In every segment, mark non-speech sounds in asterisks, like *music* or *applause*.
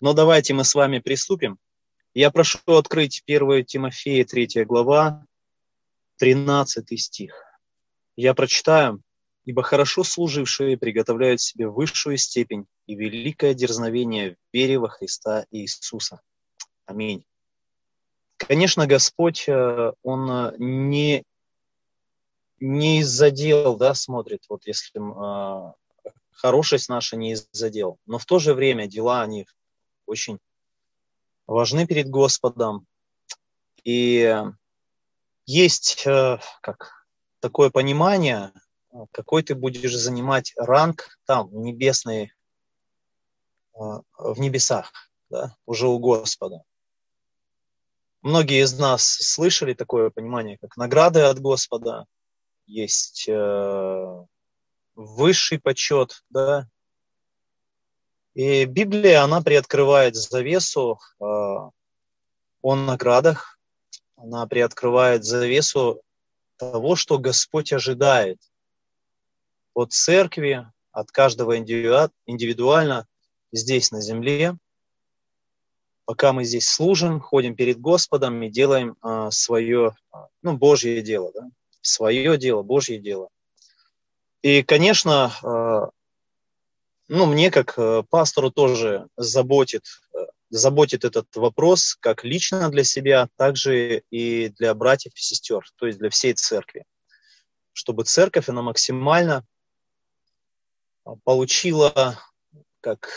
Но давайте мы с вами приступим. Я прошу открыть 1 Тимофея, 3 глава, 13 стих. Я прочитаю. «Ибо хорошо служившие приготовляют себе высшую степень и великое дерзновение в вере во Христа Иисуса». Аминь. Конечно, Господь, э, Он э, не, не из-за дел да, смотрит, вот если э, хорошесть наша не из-за дел. Но в то же время дела, они очень важны перед Господом. И есть э, как такое понимание, какой ты будешь занимать ранг там, небесный, э, в небесах, да, уже у Господа. Многие из нас слышали такое понимание, как награды от Господа, есть э, высший почет, да. И Библия, она приоткрывает завесу э, о наградах, она приоткрывает завесу того, что Господь ожидает от церкви, от каждого индивидуально здесь на земле, пока мы здесь служим, ходим перед Господом и делаем э, свое, ну, Божье дело, да? свое дело, Божье дело – и, конечно, э, ну, мне как э, пастору тоже заботит, э, заботит этот вопрос как лично для себя, так же и для братьев и сестер, то есть для всей церкви. Чтобы церковь, она максимально получила как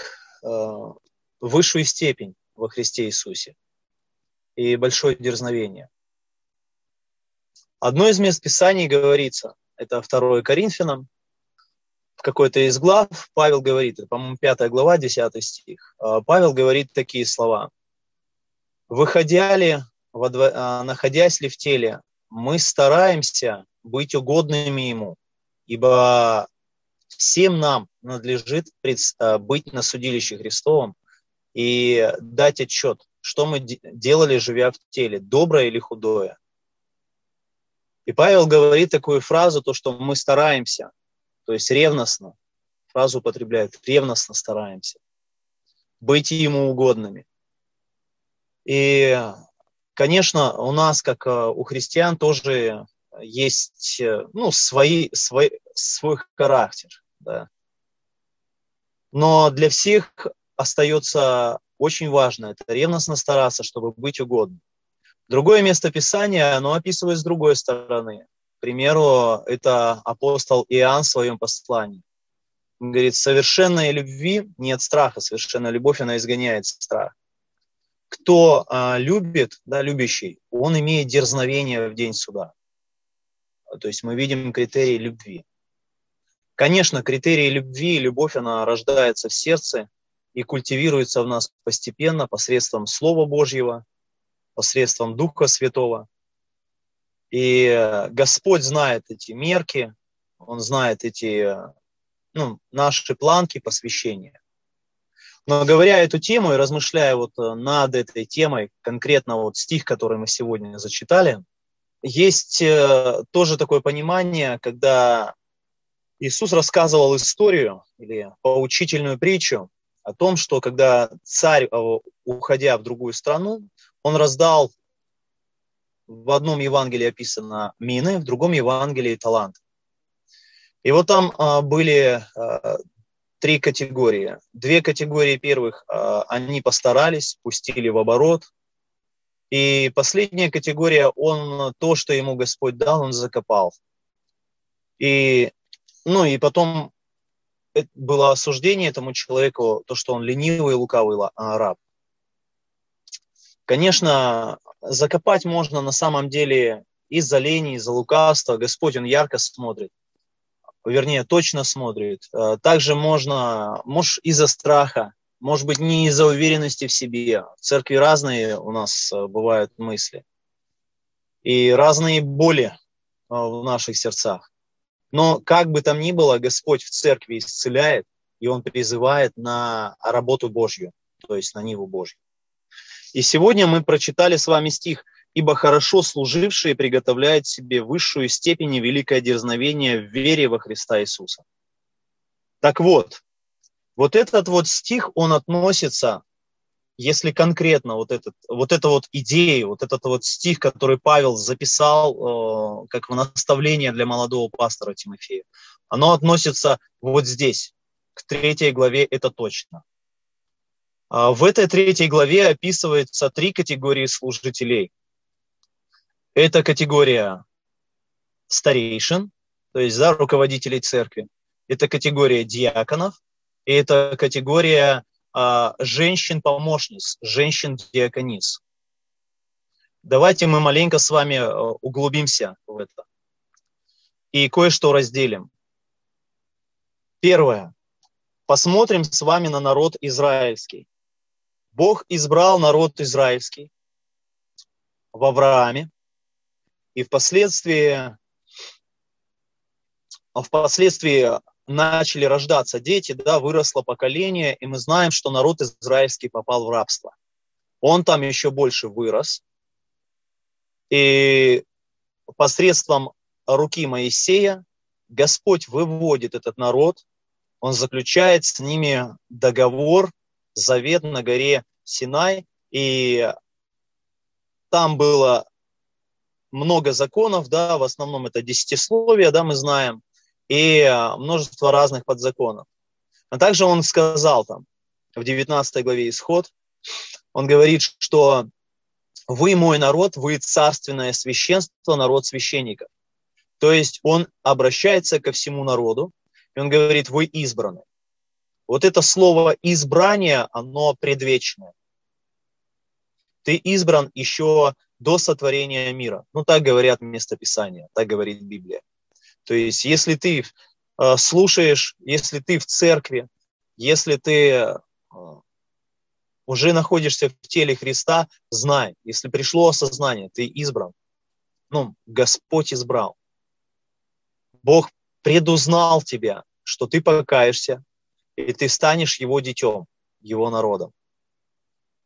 высшую степень во Христе Иисусе и большое дерзновение. Одно из мест Писаний говорится, это 2 Коринфянам, в какой-то из глав Павел говорит, по-моему, 5 глава, 10 стих, а, Павел говорит такие слова. «Выходя ли, а, находясь ли в теле, мы стараемся быть угодными Ему, ибо всем нам надлежит а, быть на судилище Христовом и дать отчет, что мы делали, живя в теле, доброе или худое. И Павел говорит такую фразу, то, что мы стараемся, то есть ревностно, фразу употребляет, ревностно стараемся быть ему угодными. И, конечно, у нас, как э, у христиан, тоже есть э, ну, свои, свой, свой характер. Да. Но для всех остается очень важно это ревностно стараться, чтобы быть угодным. Другое место Писания, оно описывает с другой стороны. Примеру, это апостол Иоанн в своем послании. Он говорит, совершенной любви нет страха, совершенная любовь, она изгоняет страх. Кто а, любит, да, любящий, он имеет дерзновение в день суда. То есть мы видим критерии любви. Конечно, критерии любви и любовь, она рождается в сердце и культивируется в нас постепенно посредством Слова Божьего, посредством Духа Святого. И Господь знает эти мерки, Он знает эти ну, наши планки посвящения. Но говоря эту тему и размышляя вот над этой темой, конкретно вот стих, который мы сегодня зачитали, есть э, тоже такое понимание, когда Иисус рассказывал историю или поучительную притчу о том, что когда царь, э, уходя в другую страну, он раздал, в одном Евангелии описано мины, в другом Евангелии талант. И вот там а, были а, три категории. Две категории первых а, они постарались, пустили в оборот. И последняя категория, он то, что ему Господь дал, он закопал. И, ну и потом было осуждение этому человеку, то, что он ленивый и лукавый раб. Конечно, закопать можно на самом деле из-за лени, из-за лукавства. Господь, Он ярко смотрит, вернее, точно смотрит. Э, также можно, может, из-за страха, может быть, не из-за уверенности в себе. В церкви разные у нас э, бывают мысли. И разные боли э, в наших сердцах. Но как бы там ни было, Господь в церкви исцеляет, и Он призывает на работу Божью, то есть на Ниву Божью. И сегодня мы прочитали с вами стих «Ибо хорошо служившие приготовляют себе высшую степень и великое дерзновение в вере во Христа Иисуса». Так вот, Вот этот вот стих, он относится, если конкретно вот, этот, вот эта вот идея, вот этот вот стих, который Павел записал э, как в наставление для молодого пастора Тимофея, оно относится вот здесь, к третьей главе, это точно. А в этой третьей главе описывается три категории служителей. Это категория старейшин, то есть да, руководителей церкви. Это категория диаконов, и это категория а, женщин-помощниц, женщин-диаконис. Давайте мы маленько с вами э, углубимся в это и кое-что разделим. Первое. Посмотрим с вами на народ израильский. Бог избрал народ израильский в Аврааме, и впоследствии, впоследствии начали рождаться дети, да, выросло поколение, и мы знаем, что народ израильский попал в рабство. Он там еще больше вырос, и посредством руки Моисея Господь выводит этот народ, он заключает с ними договор, завет на горе Синай, и там было много законов, да, в основном это десятисловие, да, мы знаем, и а, множество разных подзаконов. А также он сказал там, в 19 главе Исход, он говорит, что вы мой народ, вы царственное священство, народ священников. То есть он обращается ко всему народу, и он говорит, вы избраны. Вот это слово избрание, оно предвечное. Ты избран еще до сотворения мира. Ну, так говорят местописания, так говорит Библия. То есть, если ты э, слушаешь, если ты в церкви, если ты э, уже находишься в теле Христа, знай, если пришло осознание, ты избран. Ну, Господь избрал. Бог предузнал тебя, что ты покаешься, и ты станешь его детем, его народом.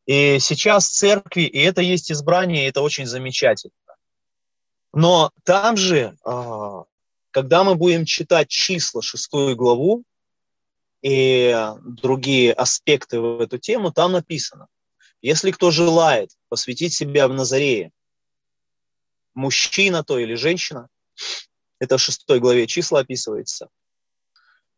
И сейчас церкви, и это есть избрание, и это очень замечательно. Но там же, а, когда мы будем читать числа, шестую главу, и другие аспекты в эту тему, там написано, если кто желает посвятить себя в Назарее, мужчина то или женщина, это в шестой главе числа описывается,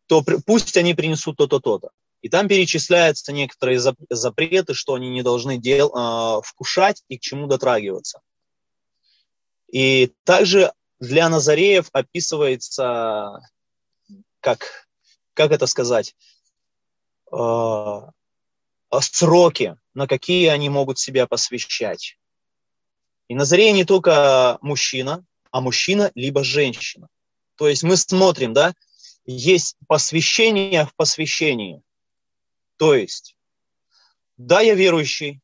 то пусть они принесут то-то, то-то. И там перечисляются некоторые запреты, что они не должны дел, э, вкушать и к чему дотрагиваться. И также для Назареев описывается, как, как это сказать, э, сроки, на какие они могут себя посвящать. И Назарея не только мужчина, а мужчина либо женщина. То есть мы смотрим, да, есть посвящение в посвящении – то есть, да, я верующий,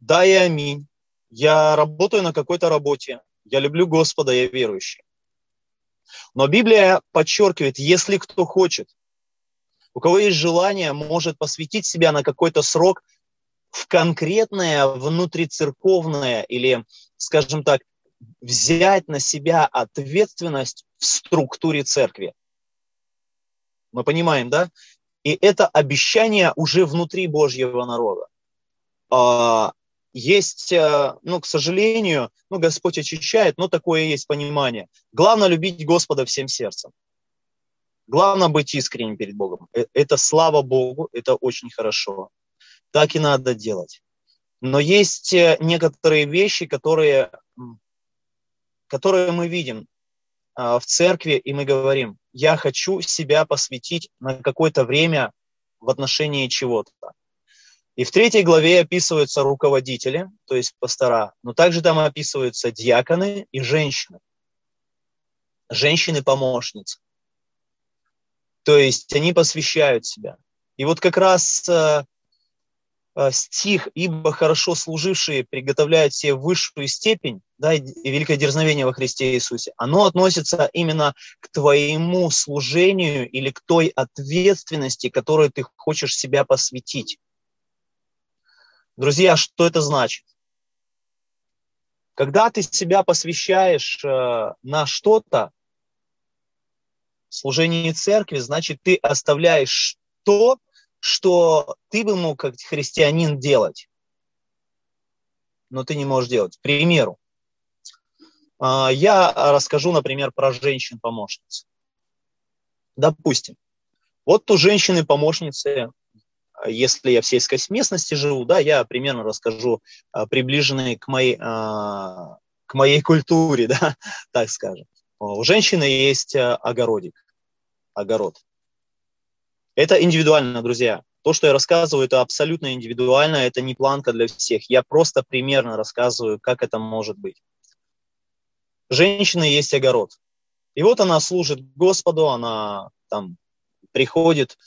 да, я аминь, я работаю на какой-то работе, я люблю Господа, я верующий. Но Библия подчеркивает, если кто хочет, у кого есть желание, может посвятить себя на какой-то срок в конкретное внутрицерковное или, скажем так, взять на себя ответственность в структуре церкви. Мы понимаем, да? И это обещание уже внутри Божьего народа. А, есть, э, ну, к сожалению, ну, Господь очищает, но такое есть понимание. Главное любить Господа всем сердцем. Главное быть искренним перед Богом. Э, это слава Богу, это очень хорошо. Так и надо делать. Но есть э, некоторые вещи, которые, которые мы видим в церкви, и мы говорим, я хочу себя посвятить на какое-то время в отношении чего-то. И в третьей главе описываются руководители, то есть пастора, но также там описываются диаконы и женщины. Женщины-помощницы. То есть они посвящают себя. И вот как раз э, стих «Ибо хорошо служившие приготовляют себе высшую степень», да, и великое дерзновение во Христе Иисусе, оно относится именно к твоему служению или к той ответственности, которую ты хочешь себя посвятить. Друзья, что это значит? Когда ты себя посвящаешь э, на что-то, служение церкви, значит, ты оставляешь то, что ты бы мог как христианин делать, но ты не можешь делать. К примеру, а, я расскажу, например, про женщин-помощниц. Допустим, вот у женщины-помощницы, если я в сельской местности живу, да, я примерно расскажу а, приближенные к моей, а, к моей культуре, *laughs* да, так скажем. У женщины есть огородик, огород. Это индивидуально, друзья. То, что я рассказываю, это абсолютно индивидуально, это не планка для всех. Я просто примерно рассказываю, как это может быть. Женщина есть огород. И вот она служит Господу, она там приходит,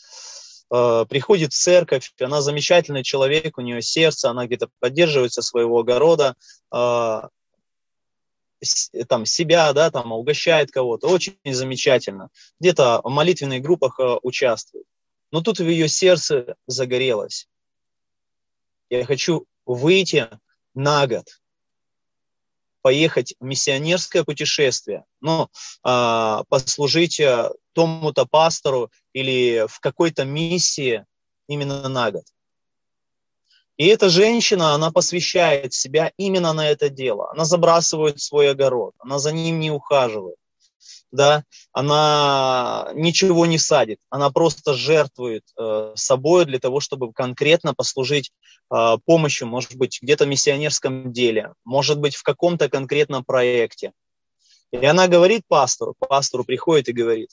э, приходит в церковь, она замечательный человек, у нее сердце, она где-то поддерживается своего огорода, э, там себя, да, там угощает кого-то, очень замечательно. Где-то в молитвенных группах э, участвует. Но тут в ее сердце загорелось. Я хочу выйти на год, поехать в миссионерское путешествие, ну, э, послужить э, тому-то пастору или в какой-то миссии именно на год. И эта женщина, она посвящает себя именно на это дело. Она забрасывает свой огород, она за ним не ухаживает да, она ничего не садит, она просто жертвует э, собой для того, чтобы конкретно послужить э, помощью, может быть, где-то в миссионерском деле, может быть, в каком-то конкретном проекте. И она говорит пастору, пастору приходит и говорит,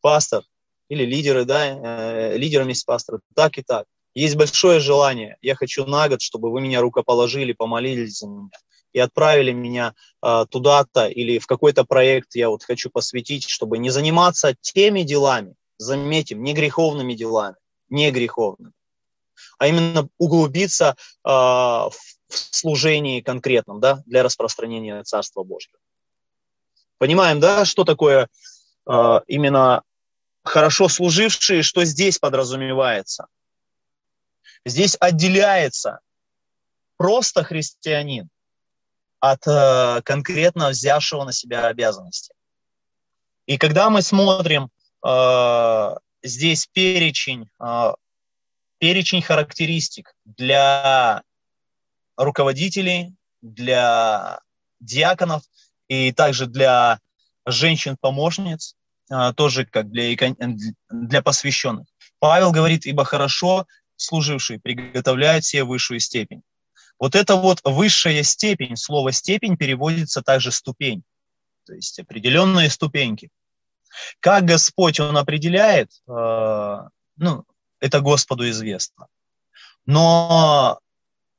пастор или лидеры, да, э, лидерами есть пастора, так и так. Есть большое желание, я хочу на год, чтобы вы меня рукоположили, помолились за меня и отправили меня э, туда-то или в какой-то проект я вот хочу посвятить, чтобы не заниматься теми делами, заметим, не греховными делами, не греховными, а именно углубиться э, в служении конкретном, да, для распространения Царства Божьего. Понимаем, да, что такое э, именно хорошо служившие, что здесь подразумевается? Здесь отделяется просто христианин от э, конкретно взявшего на себя обязанности. И когда мы смотрим э, здесь перечень, э, перечень характеристик для руководителей, для диаконов и также для женщин-помощниц, э, тоже как для, для посвященных. Павел говорит, ибо хорошо служившие приготовляют себе высшую степень. Вот это вот высшая степень, слово степень переводится также ступень, то есть определенные ступеньки. Как Господь Он определяет, э, ну, это Господу известно. Но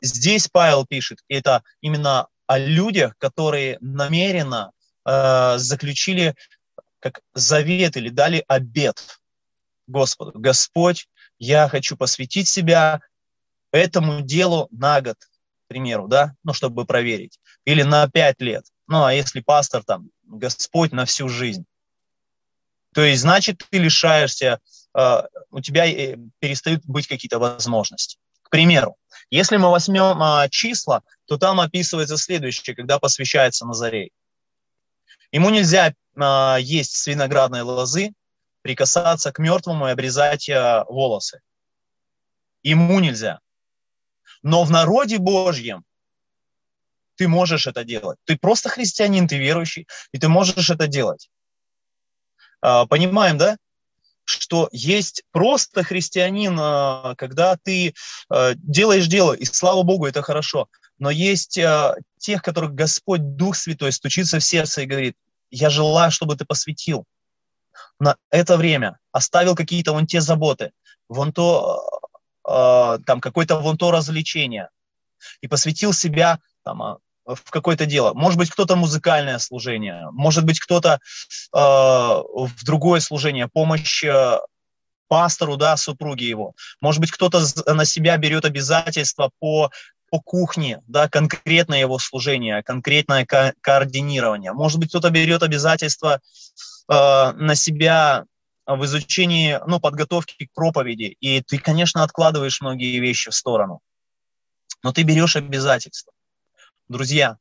здесь Павел пишет, это именно о людях, которые намеренно э, заключили как завет или дали обет Господу. Господь, я хочу посвятить себя этому делу на год, примеру, да, ну, чтобы проверить, или на пять лет. Ну, а если пастор там, Господь на всю жизнь. То есть, значит, ты лишаешься, э, у тебя э, перестают быть какие-то возможности. К примеру, если мы возьмем э, числа, то там описывается следующее, когда посвящается Назарей. Ему нельзя э, есть с виноградной лозы, прикасаться к мертвому и обрезать волосы. Ему нельзя. Но в народе Божьем ты можешь это делать. Ты просто христианин, ты верующий, и ты можешь это делать. А, понимаем, да? Что есть просто христианин, а, когда ты а, делаешь дело, и слава Богу, это хорошо. Но есть тех, которых Господь, Дух Святой, стучится в сердце и говорит, я желаю, чтобы ты посвятил на это время, оставил какие-то вон те заботы, вон то там какое-то вон то развлечение и посвятил себя там, а, в какое-то дело. Может быть, кто-то музыкальное служение, может быть, кто-то э, в другое служение, помощь э, пастору, да, супруге его. Может быть, кто-то на себя берет обязательства по, по кухне, да, конкретное его служение, конкретное ко- координирование. Может быть, кто-то берет обязательства э, на себя в изучении, ну, подготовки к проповеди, и ты, конечно, откладываешь многие вещи в сторону, но ты берешь обязательства. Друзья,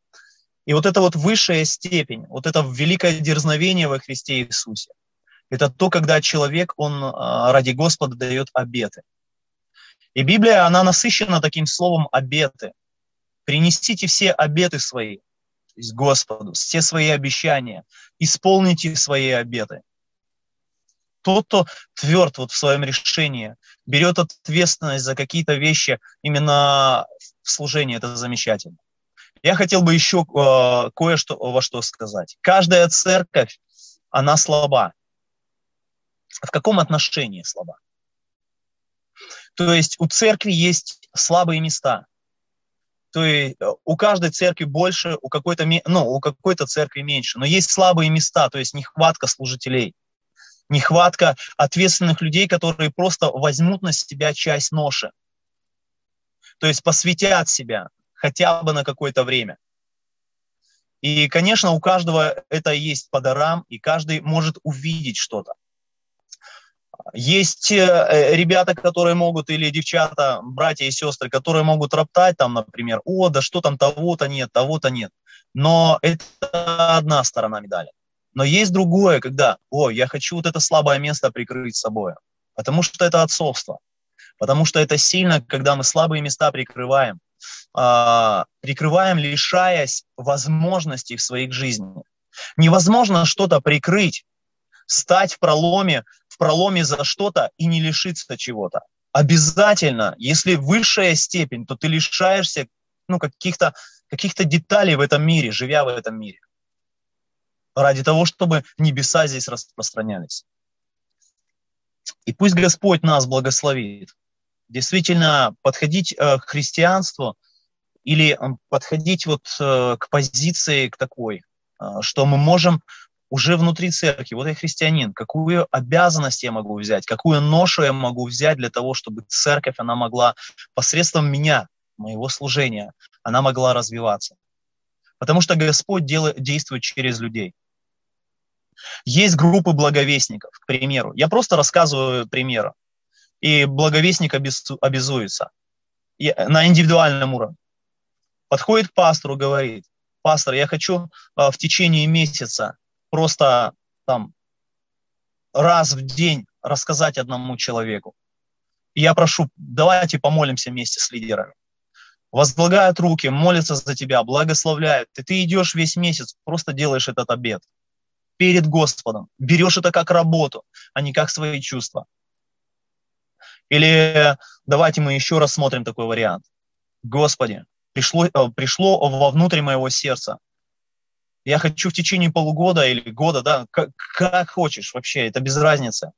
и вот эта вот высшая степень, вот это великое дерзновение во Христе Иисусе, Это то, когда человек, он а, ради Господа дает обеты. И Библия, она насыщена таким словом «обеты». Принесите все обеты свои, то есть Господу, все свои обещания, исполните свои обеты. Тот, кто тверд вот в своем решении, берет ответственность за какие-то вещи именно в служении, это замечательно. Я хотел бы еще э, кое-что во что сказать. Каждая церковь, она слаба. В каком отношении слаба? То есть у церкви есть слабые места. То есть у каждой церкви больше, у какой-то, ну, у какой-то церкви меньше. Но есть слабые места, то есть нехватка служителей, нехватка ответственных людей, которые просто возьмут на себя часть ноши. То есть посвятят себя хотя бы на какое-то время. И, конечно, у каждого это есть по дарам, и каждый может увидеть что-то. Есть э, ребята, которые могут, или девчата, братья и сестры, которые могут роптать там, например, о, да что там, того-то нет, того-то нет. Но это одна сторона медали. Но есть другое, когда, о, я хочу вот это слабое место прикрыть собой, потому что это отцовство, потому что это сильно, когда мы слабые места прикрываем, а, прикрываем, лишаясь возможностей в своих жизнях. Невозможно что-то прикрыть, стать в проломе, в проломе за что-то и не лишиться чего-то. Обязательно, если высшая степень, то ты лишаешься ну, каких-то каких деталей в этом мире, живя в этом мире, ради того, чтобы небеса здесь распространялись. И пусть Господь нас благословит. Действительно, подходить э, к христианству или подходить вот э, к позиции, к такой, э, что мы можем уже внутри церкви, вот я христианин, какую обязанность я могу взять, какую ношу я могу взять для того, чтобы церковь, она могла посредством меня, моего служения, она могла развиваться. Потому что Господь делает, действует через людей. Есть группы благовестников, к примеру. Я просто рассказываю примеры. И благовестник обязуется на индивидуальном уровне. Подходит к пастору, говорит, пастор, я хочу а, в течение месяца просто там раз в день рассказать одному человеку. И я прошу, давайте помолимся вместе с лидерами. Возлагают руки, молятся за тебя, благословляют. И ты идешь весь месяц, просто делаешь этот обед перед Господом. Берешь это как работу, а не как свои чувства. Или давайте мы еще рассмотрим такой вариант. Господи, пришло, э, пришло вовнутрь моего сердца я хочу в течение полугода или года, да, как, как хочешь вообще, это без разницы.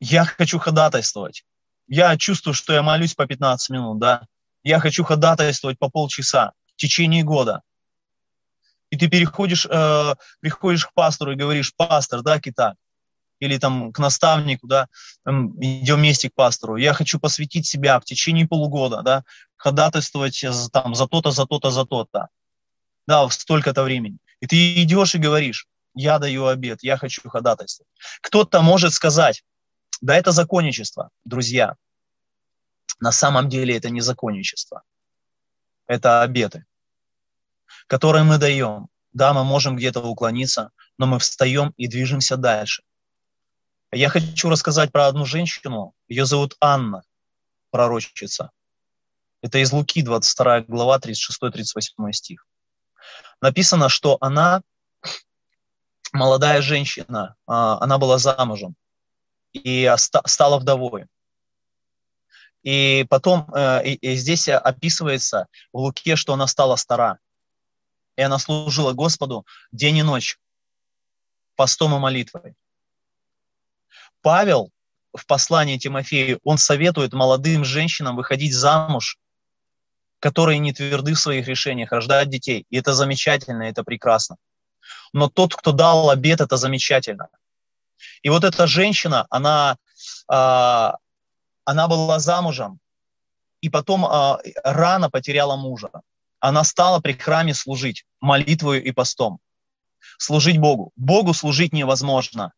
Я хочу ходатайствовать. Я чувствую, что я молюсь по 15 минут, да. Я хочу ходатайствовать по полчаса в течение года. И ты переходишь, э, приходишь к пастору и говоришь, пастор, да, кита, или там к наставнику, да, там, идем вместе к пастору. Я хочу посвятить себя в течение полугода, да, ходатайствовать там за то-то, за то-то, за то-то да, в столько-то времени. И ты идешь и говоришь, я даю обед, я хочу ходатайствовать. Кто-то может сказать, да это законничество, друзья. На самом деле это не законничество. Это обеты, которые мы даем. Да, мы можем где-то уклониться, но мы встаем и движемся дальше. Я хочу рассказать про одну женщину. Ее зовут Анна, пророчица. Это из Луки, 22 глава, 36-38 стих написано, что она молодая женщина, а, она была замужем и стала вдовой. И потом э, и, здесь описывается в Луке, что она стала стара. И она служила Господу день и ночь, постом и молитвой. Павел в послании Тимофею, он советует молодым женщинам выходить замуж которые не тверды в своих решениях, рождать детей. И это замечательно, это прекрасно. Но тот, кто дал обед, это замечательно. И вот эта женщина, она, а, она была замужем, и потом а, рано потеряла мужа. Она стала при храме служить молитвою и постом. Служить Богу. Богу служить невозможно.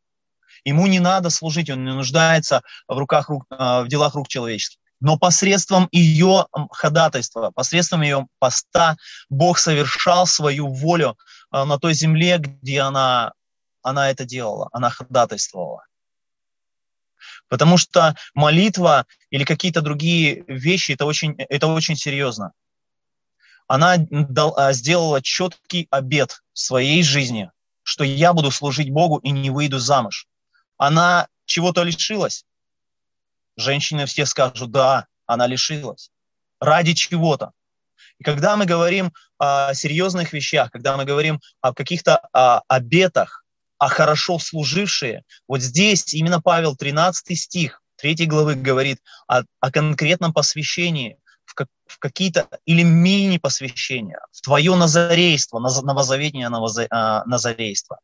Ему не надо служить, он не нуждается в, руках, в делах рук человеческих но посредством ее ходатайства, посредством ее поста Бог совершал свою волю а, на той земле, где она она это делала, она ходатайствовала. Потому что молитва или какие-то другие вещи, это очень, это очень серьезно. Она дал, а, сделала четкий обет в своей жизни, что я буду служить Богу и не выйду замуж. Она чего-то лишилась. Женщины все скажут, да, она лишилась. Ради чего-то. И когда мы говорим о серьезных вещах, когда мы говорим о каких-то о обетах, а хорошо служившие, вот здесь именно Павел, 13 стих 3 главы говорит о, о конкретном посвящении, в, как, в какие-то или мини-посвящения, в твое назарейство, новозаветнее а, назарейство.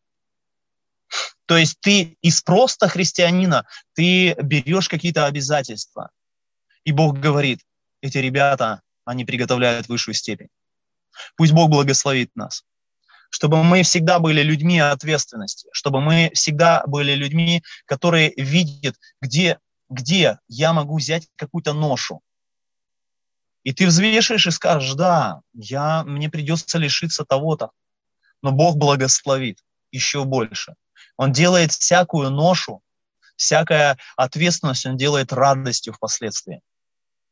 То есть ты из просто христианина, ты берешь какие-то обязательства. И Бог говорит, эти ребята, они приготовляют высшую степень. Пусть Бог благословит нас. Чтобы мы всегда были людьми ответственности, чтобы мы всегда были людьми, которые видят, где, где я могу взять какую-то ношу. И ты взвешиваешь и скажешь, да, я, мне придется лишиться того-то, но Бог благословит еще больше. Он делает всякую ношу, всякая ответственность, Он делает радостью впоследствии.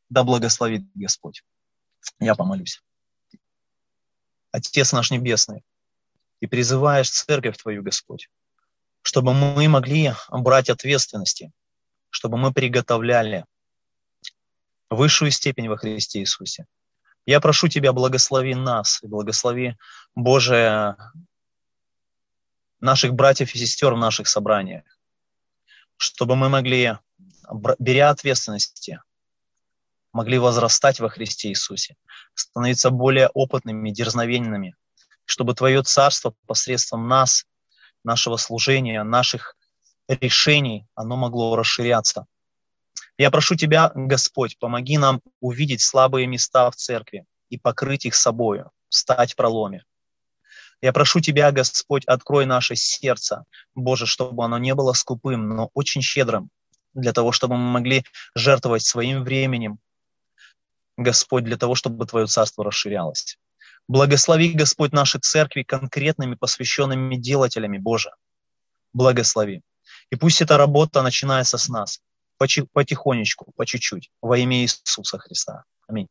Да благословит Господь. Я помолюсь. Отец наш Небесный, и призываешь церковь Твою, Господь, чтобы мы могли брать ответственности, чтобы мы приготовляли высшую степень во Христе Иисусе. Я прошу Тебя, благослови нас благослови, Боже, наших братьев и сестер в наших собраниях, чтобы мы могли, беря ответственности, могли возрастать во Христе Иисусе, становиться более опытными, дерзновенными, чтобы Твое Царство посредством нас, нашего служения, наших решений, оно могло расширяться. Я прошу Тебя, Господь, помоги нам увидеть слабые места в церкви и покрыть их собою, стать в проломе. Я прошу Тебя, Господь, открой наше сердце, Боже, чтобы оно не было скупым, но очень щедрым, для того, чтобы мы могли жертвовать своим временем, Господь, для того, чтобы Твое царство расширялось. Благослови, Господь, наши церкви конкретными посвященными делателями, Боже. Благослови. И пусть эта работа начинается с нас, потихонечку, по чуть-чуть, во имя Иисуса Христа. Аминь.